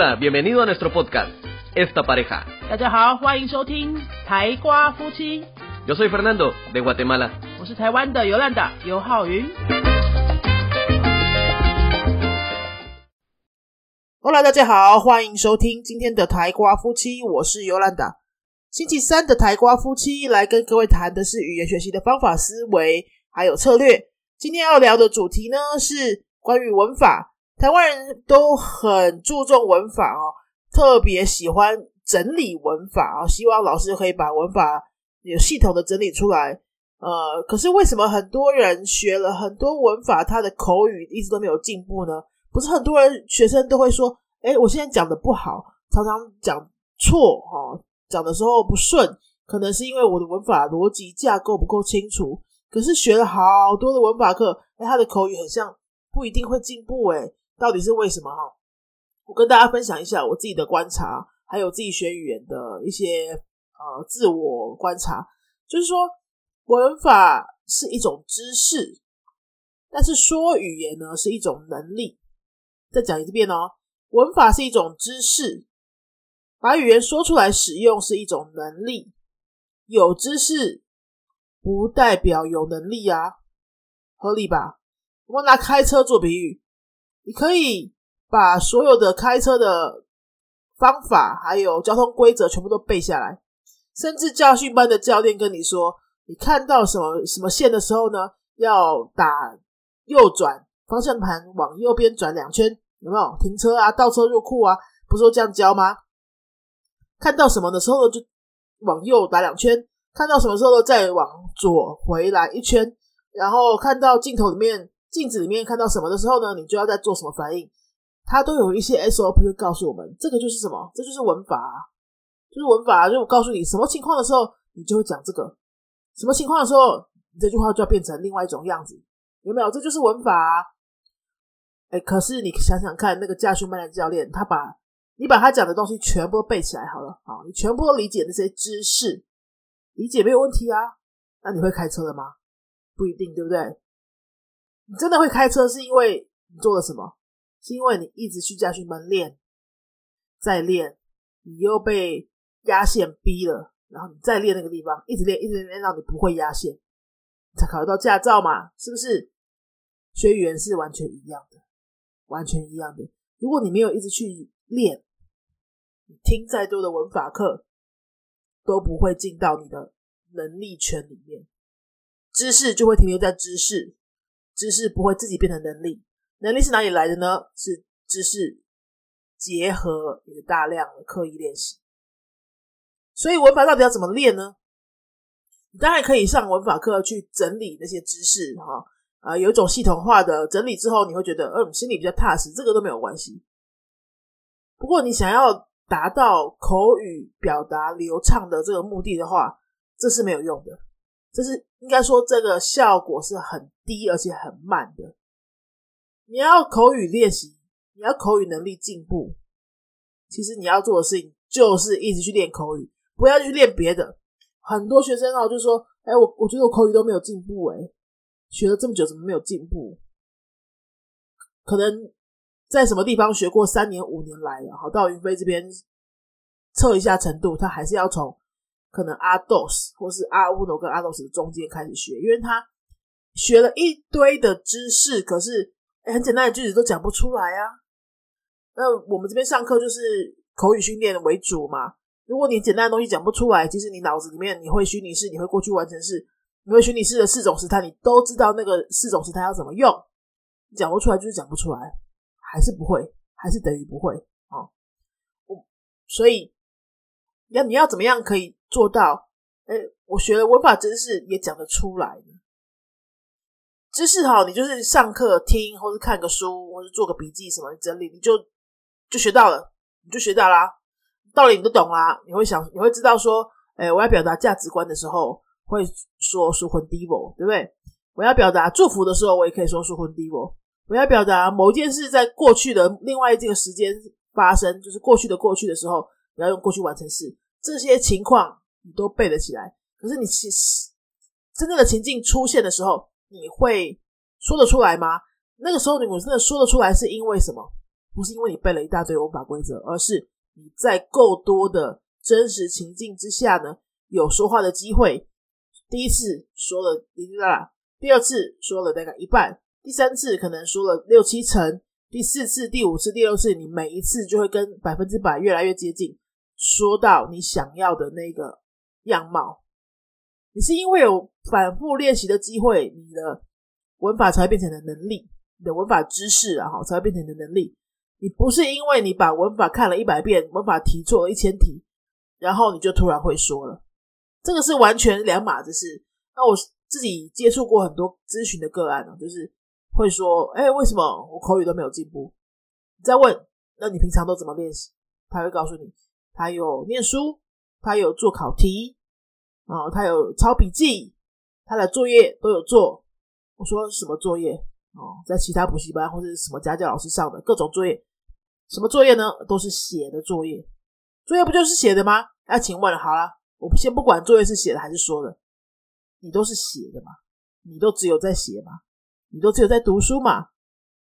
Hola, bienvenido a nuestro podcast, Esta Pareja. 大家好，欢迎收听台瓜夫妻，Yo soy Fernando, de Guatemala. 我是台湾的尤兰达尤浩云。Hola，大家好，欢迎收听今天的台瓜夫妻，我是尤兰达。星期三的台瓜夫妻来跟各位谈的是语言学习的方法、思维还有策略。今天要聊的主题呢是关于文法，台湾人都很注重文法哦，特别喜欢整理文法啊、希望老师可以把文法有系统的整理出来。呃，可是为什么很多人学了很多文法，他的口语一直都没有进步呢？不是很多人学生都会说，哎，我现在讲的不好，常常讲错哈、讲的时候不顺，可能是因为我的文法逻辑架构不够清楚。可是学了好多的文法课，哎，他的口语很像不一定会进步，哎，到底是为什么哈？我跟大家分享一下我自己的观察，还有自己学语言的一些呃自我观察，就是说文法是一种知识，但是说语言呢是一种能力。再讲一遍哦，文法是一种知识，把语言说出来使用是一种能力。有知识不代表有能力啊，合理吧？我们拿开车做比喻，你可以把所有的开车的方法还有交通规则全部都背下来，甚至教训班的教练跟你说，你看到什么什么线的时候呢，要打右转，方向盘往右边转两圈，有没有？停车啊，倒车入库啊，不是都这样教吗？看到什么的时候呢，就往右打两圈；看到什么时候呢，再往左回来一圈。然后看到镜头里面、镜子里面看到什么的时候呢，你就要再做什么反应。它都有一些 SOP 会告诉我们，这个就是什么？这就是文法啊，就是文法啊。就我告诉你什么情况的时候，你就会讲这个；什么情况的时候，你这句话就要变成另外一种样子，有没有？这就是文法啊。哎，可是你想想看，那个驾训班的教练，他把你把他讲的东西全部都背起来好了，好，你全部都理解那些知识，理解没有问题啊。那你会开车了吗？不一定，对不对？你真的会开车，是因为你做了什么？是因为你一直去驾训班练，再练，你又被压线逼了，然后你再练那个地方，一直练，一直练，到你不会压线，才考得到驾照嘛？是不是？学语言是完全一样的，完全一样的。如果你没有一直去练，你听再多的文法课，都不会进到你的能力圈里面，知识就会停留在知识，知识不会自己变成能力。能力是哪里来的呢？是知识结合你的大量的刻意练习。所以文法到底要怎么练呢？你当然可以上文法课去整理那些知识，哈，啊、有一种系统化的整理之后，你会觉得，嗯，心里比较踏实，这个都没有关系。不过你想要达到口语表达流畅的这个目的的话，这是没有用的，这是应该说这个效果是很低而且很慢的。你要口语练习，你要口语能力进步，其实你要做的事情就是一直去练口语，不要去练别的。很多学生哦就说：“哎，我我觉得我口语都没有进步，哎，学了这么久怎么没有进步？可能在什么地方学过三年五年来了，好到云飞这边测一下程度，他还是要从可能阿 dos 或是阿乌诺跟阿 dos 的中间开始学，因为他学了一堆的知识，可是。很简单的句子都讲不出来啊。那我们这边上课就是口语训练为主嘛。如果你简单的东西讲不出来，其实你脑子里面你会虚拟式，你会过去完成式，你会虚拟式的四种时态，你都知道那个四种时态要怎么用。讲不出来就是讲不出来，还是不会，还是等于不会啊。我所以要你要怎么样可以做到？哎，我学了文法知识也讲得出来呢。知识哈，你就是上课听，或是看个书，或是做个笔记什么，你整理你就就学到了，你就学到啦，道理你都懂啦。你会想，你会知道说，哎，我要表达价值观的时候，会说属魂 divo，对不对？我要表达祝福的时候，我也可以说属魂 divo。我要表达某件事在过去的另外这个时间发生，就是过去的过去的时候，你要用过去完成式，这些情况你都背得起来。可是你其实真正的情境出现的时候，你会说得出来吗？那个时候你我真的说得出来，是因为什么？不是因为你背了一大堆文法规则，而是你在够多的真实情境之下呢，有说话的机会。第一次说了滴滴啦，第二次说了大概一半，第三次可能说了六七成，第四次、第五次、第六次，你每一次就会跟百分之百越来越接近，说到你想要的那个样貌。你是因为有反复练习的机会，你的文法才会变成的能力，你的文法知识啊，哈，才会变成你的能力。你不是因为你把文法看了一百遍，文法题错了一千题，然后你就突然会说了。这个是完全两码子事。那我自己接触过很多咨询的个案呢，就是会说：“哎，为什么我口语都没有进步？”你再问，那你平常都怎么练习？他会告诉你，他有念书，他有做考题，啊，他有抄笔记，他的作业都有做。我说什么作业？哦，在其他补习班或者什么家教老师上的各种作业，什么作业呢？都是写的作业。作业不就是写的吗？那请问好了。我先不管作业是写的还是说的，你都是写的嘛？你都只有在写嘛？你都只有在读书嘛？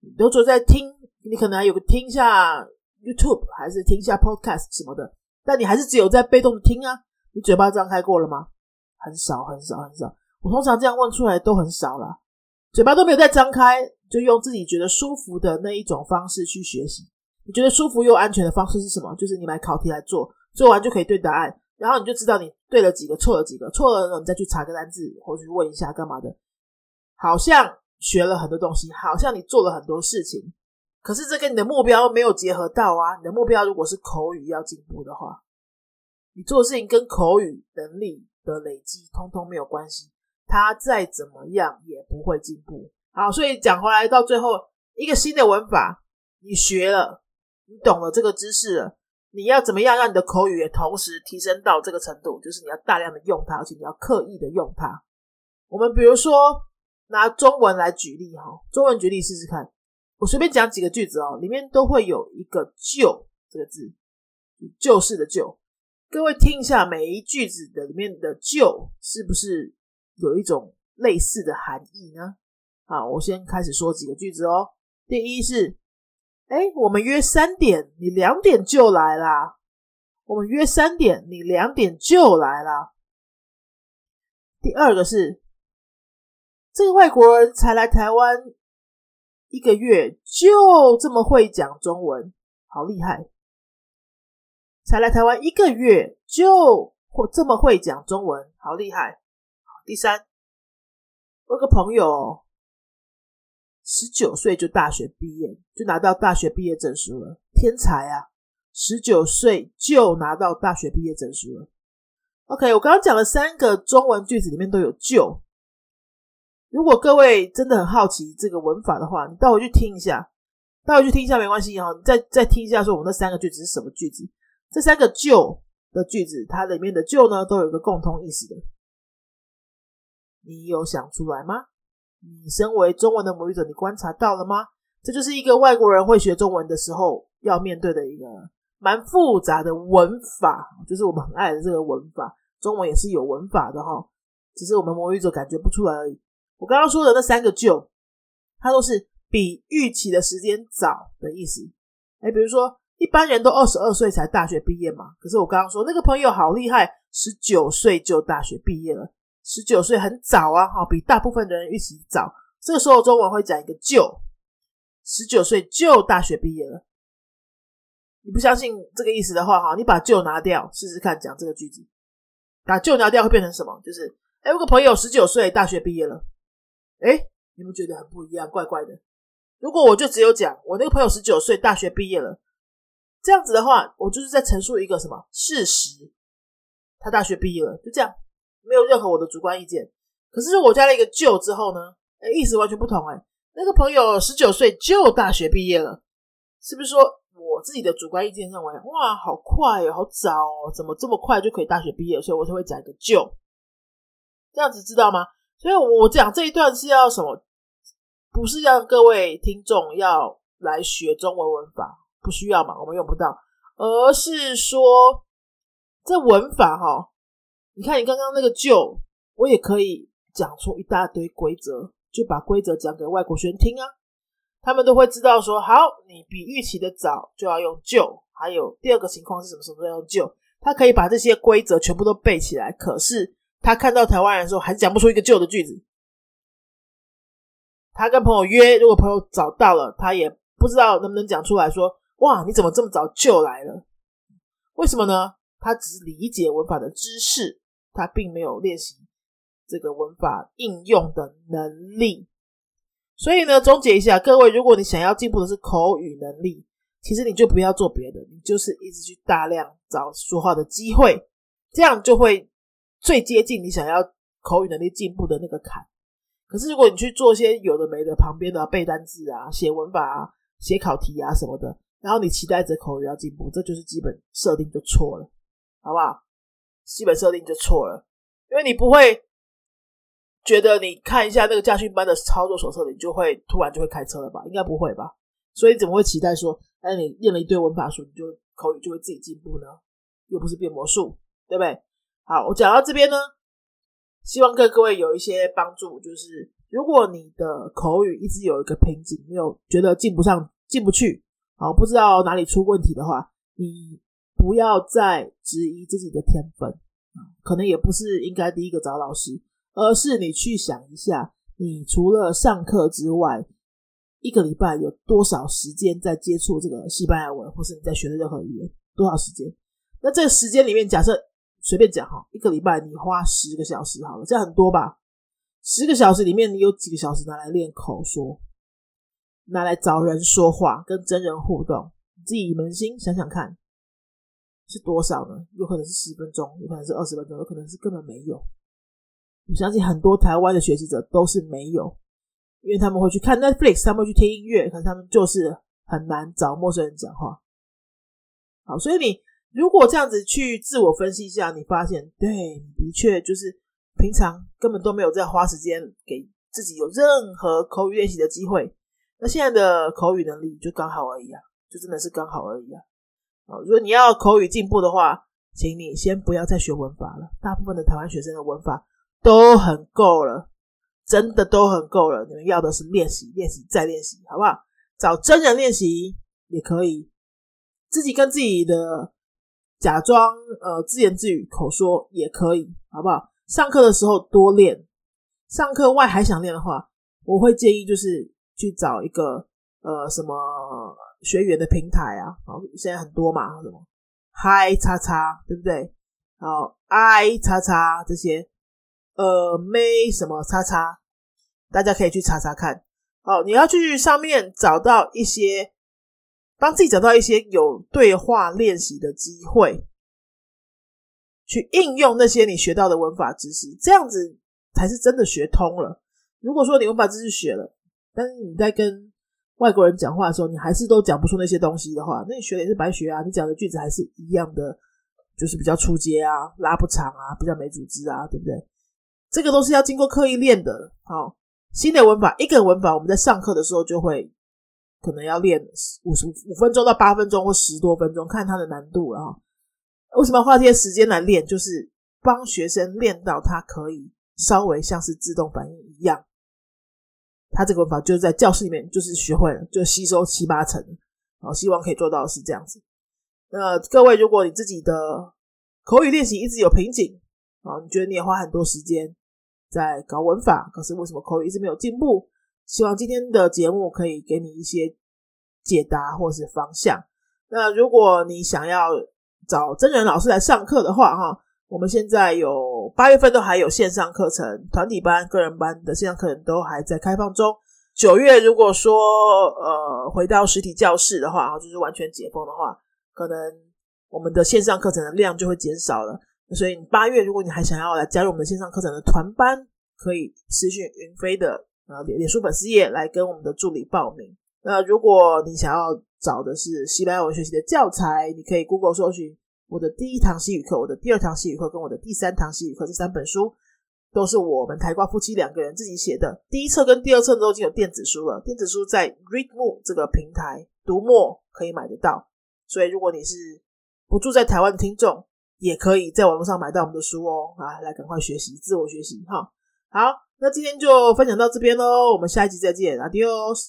你都只有在听，你可能还有个听一下 YouTube，还是听一下 Podcast 什么的，但你还是只有在被动的听啊。你嘴巴张开过了吗？很少，很少，很少。我通常这样问出来都很少了，嘴巴都没有再张开，就用自己觉得舒服的那一种方式去学习。你觉得舒服又安全的方式是什么？就是你买考题来做，做完就可以对答案。然后你就知道你对了几个，错了几个，错了，你再去查个单字，或去问一下干嘛的。好像学了很多东西，好像你做了很多事情，可是这跟你的目标没有结合到啊！你的目标如果是口语要进步的话，你做的事情跟口语能力的累积通通没有关系，它再怎么样也不会进步。好，所以讲回来到最后，一个新的文法，你学了，你懂了这个知识了。你要怎么样让你的口语也同时提升到这个程度？就是你要大量的用它，而且你要刻意的用它。我们比如说拿中文来举例哈，中文举例试试看。我随便讲几个句子哦，里面都会有一个“就”这个字，就是的“就”。各位听一下，每一句子的里面的“就”是不是有一种类似的含义呢？好，我先开始说几个句子哦。第一是。哎，我们约三点，你两点就来啦。我们约三点，你两点就来啦。第二个是，这个外国人才来台湾一个月，就这么会讲中文，好厉害！才来台湾一个月，就或这么会讲中文，好厉害。第三，我有个朋友。十九岁就大学毕业，就拿到大学毕业证书了，天才啊！十九岁就拿到大学毕业证书了。OK，我刚刚讲了三个中文句子，里面都有“就”。如果各位真的很好奇这个文法的话，你倒回去听一下，倒回去听一下没关系哈。你再再听一下，说我们那三个句子是什么句子？这三个“就”的句子，它里面的“就”呢，都有一个共同意思的。你有想出来吗？你身为中文的母语者，你观察到了吗？这就是一个外国人会学中文的时候要面对的一个蛮复杂的文法，就是我们很爱的这个文法。中文也是有文法的哈，只是我们母语者感觉不出来而已。我刚刚说的那三个就，它都是比预期的时间早的意思。哎，比如说一般人都二十二岁才大学毕业嘛，可是我刚刚说那个朋友好厉害，十九岁就大学毕业了。十九岁很早啊，哈，比大部分的人预期早。这个时候中文会讲一个“就”，十九岁就大学毕业了。你不相信这个意思的话，哈，你把“就”拿掉，试试看讲这个句子。把“就”拿掉会变成什么？就是，哎，我个朋友十九岁大学毕业了。哎，你们觉得很不一样，怪怪的。如果我就只有讲我那个朋友十九岁大学毕业了，这样子的话，我就是在陈述一个什么事实？他大学毕业了，就这样。没有任何我的主观意见，可是我加了一个“就”之后呢，哎，意思完全不同哎。那个朋友十九岁就大学毕业了，是不是说我自己的主观意见认为，哇，好快哦，好早哦，怎么这么快就可以大学毕业？所以我才会加一个“就”，这样子知道吗？所以我讲这一段是要什么？不是让各位听众要来学中文文法，不需要嘛，我们用不到，而是说这文法哈。你看，你刚刚那个就，我也可以讲出一大堆规则，就把规则讲给外国学生听啊。他们都会知道说，好，你比预期的早就要用就，还有第二个情况是什么时候要用就，他可以把这些规则全部都背起来。可是他看到台湾人的时候，还是讲不出一个旧的句子。他跟朋友约，如果朋友找到了，他也不知道能不能讲出来说，哇，你怎么这么早就来了？为什么呢？他只是理解文法的知识，他并没有练习这个文法应用的能力。所以呢，总结一下，各位，如果你想要进步的是口语能力，其实你就不要做别的，你就是一直去大量找说话的机会，这样就会最接近你想要口语能力进步的那个坎。可是如果你去做些有的没的，旁边的背单词啊、写文法啊、写考题啊什么的，然后你期待着口语要进步，这就是基本设定就错了，好不好？基本设定就错了，因为你不会。觉得你看一下那个驾训班的操作手册，你就会突然就会开车了吧？应该不会吧？所以怎么会期待说，哎，你练了一堆文法书，你就口语就会自己进步呢？又不是变魔术，对不对？好，我讲到这边呢，希望各各位有一些帮助。就是如果你的口语一直有一个瓶颈，没有觉得进不上、进不去，好，不知道哪里出问题的话，你不要再质疑自己的天分可能也不是应该第一个找老师。而是你去想一下，你除了上课之外，一个礼拜有多少时间在接触这个西班牙文，或是你在学的任何语言？多少时间？那这个时间里面，假设随便讲哈，一个礼拜你花十个小时好了，这样很多吧？十个小时里面，你有几个小时拿来练口说，拿来找人说话，跟真人互动？你自己扪心想想看，是多少呢？有可能是十分钟，有可能是二十分钟，有可能是根本没有。我相信很多台湾的学习者都是没有，因为他们会去看 Netflix，他们会去听音乐，可是他们就是很难找陌生人讲话。好，所以你如果这样子去自我分析一下，你发现对，的确就是平常根本都没有在花时间给自己有任何口语练习的机会。那现在的口语能力就刚好而已啊，就真的是刚好而已啊。啊，如果你要口语进步的话，请你先不要再学文法了。大部分的台湾学生的文法。都很够了，真的都很够了。你们要的是练习，练习再练习，好不好？找真人练习也可以，自己跟自己的假装呃自言自语口说也可以，好不好？上课的时候多练，上课外还想练的话，我会建议就是去找一个呃什么学员的平台啊，好，现在很多嘛，什么嗨叉叉，对不对？好，i 叉叉这些。呃，没什么叉叉，大家可以去查查看。好，你要去上面找到一些，帮自己找到一些有对话练习的机会，去应用那些你学到的文法知识，这样子才是真的学通了。如果说你文法知识学了，但是你在跟外国人讲话的时候，你还是都讲不出那些东西的话，那你学的也是白学啊！你讲的句子还是一样的，就是比较出街啊，拉不长啊，比较没组织啊，对不对？这个都是要经过刻意练的。好，新的文法，一个文法，我们在上课的时候就会可能要练五十五分钟到八分钟或十多分钟，看它的难度啊。为什么要花这些时间来练？就是帮学生练到他可以稍微像是自动反应一样，他这个文法就是在教室里面就是学会了，就吸收七八成。好，希望可以做到是这样子。那各位，如果你自己的口语练习一直有瓶颈，啊，你觉得你也花很多时间？在搞文法，可是为什么口语一直没有进步？希望今天的节目可以给你一些解答或是方向。那如果你想要找真人老师来上课的话，哈，我们现在有八月份都还有线上课程、团体班、个人班的线上课程都还在开放中。九月如果说呃回到实体教室的话，就是完全解封的话，可能我们的线上课程的量就会减少了。所以八月，如果你还想要来加入我们的线上课程的团班，可以私讯云飞的呃脸脸书粉丝页来跟我们的助理报名。那如果你想要找的是西班牙文学习的教材，你可以 Google 搜寻我的第一堂西语课、我的第二堂西语课跟我的第三堂西语课这三本书，都是我们台瓜夫妻两个人自己写的。第一册跟第二册都已经有电子书了，电子书在 Readmo 这个平台读墨可以买得到。所以如果你是不住在台湾的听众，也可以在网络上买到我们的书哦，啊，来赶快学习，自我学习哈。好，那今天就分享到这边喽，我们下一集再见，Adios。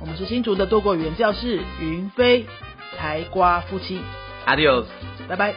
我们是新竹的多国语言教室云飞台瓜夫妻，，Adios 拜拜。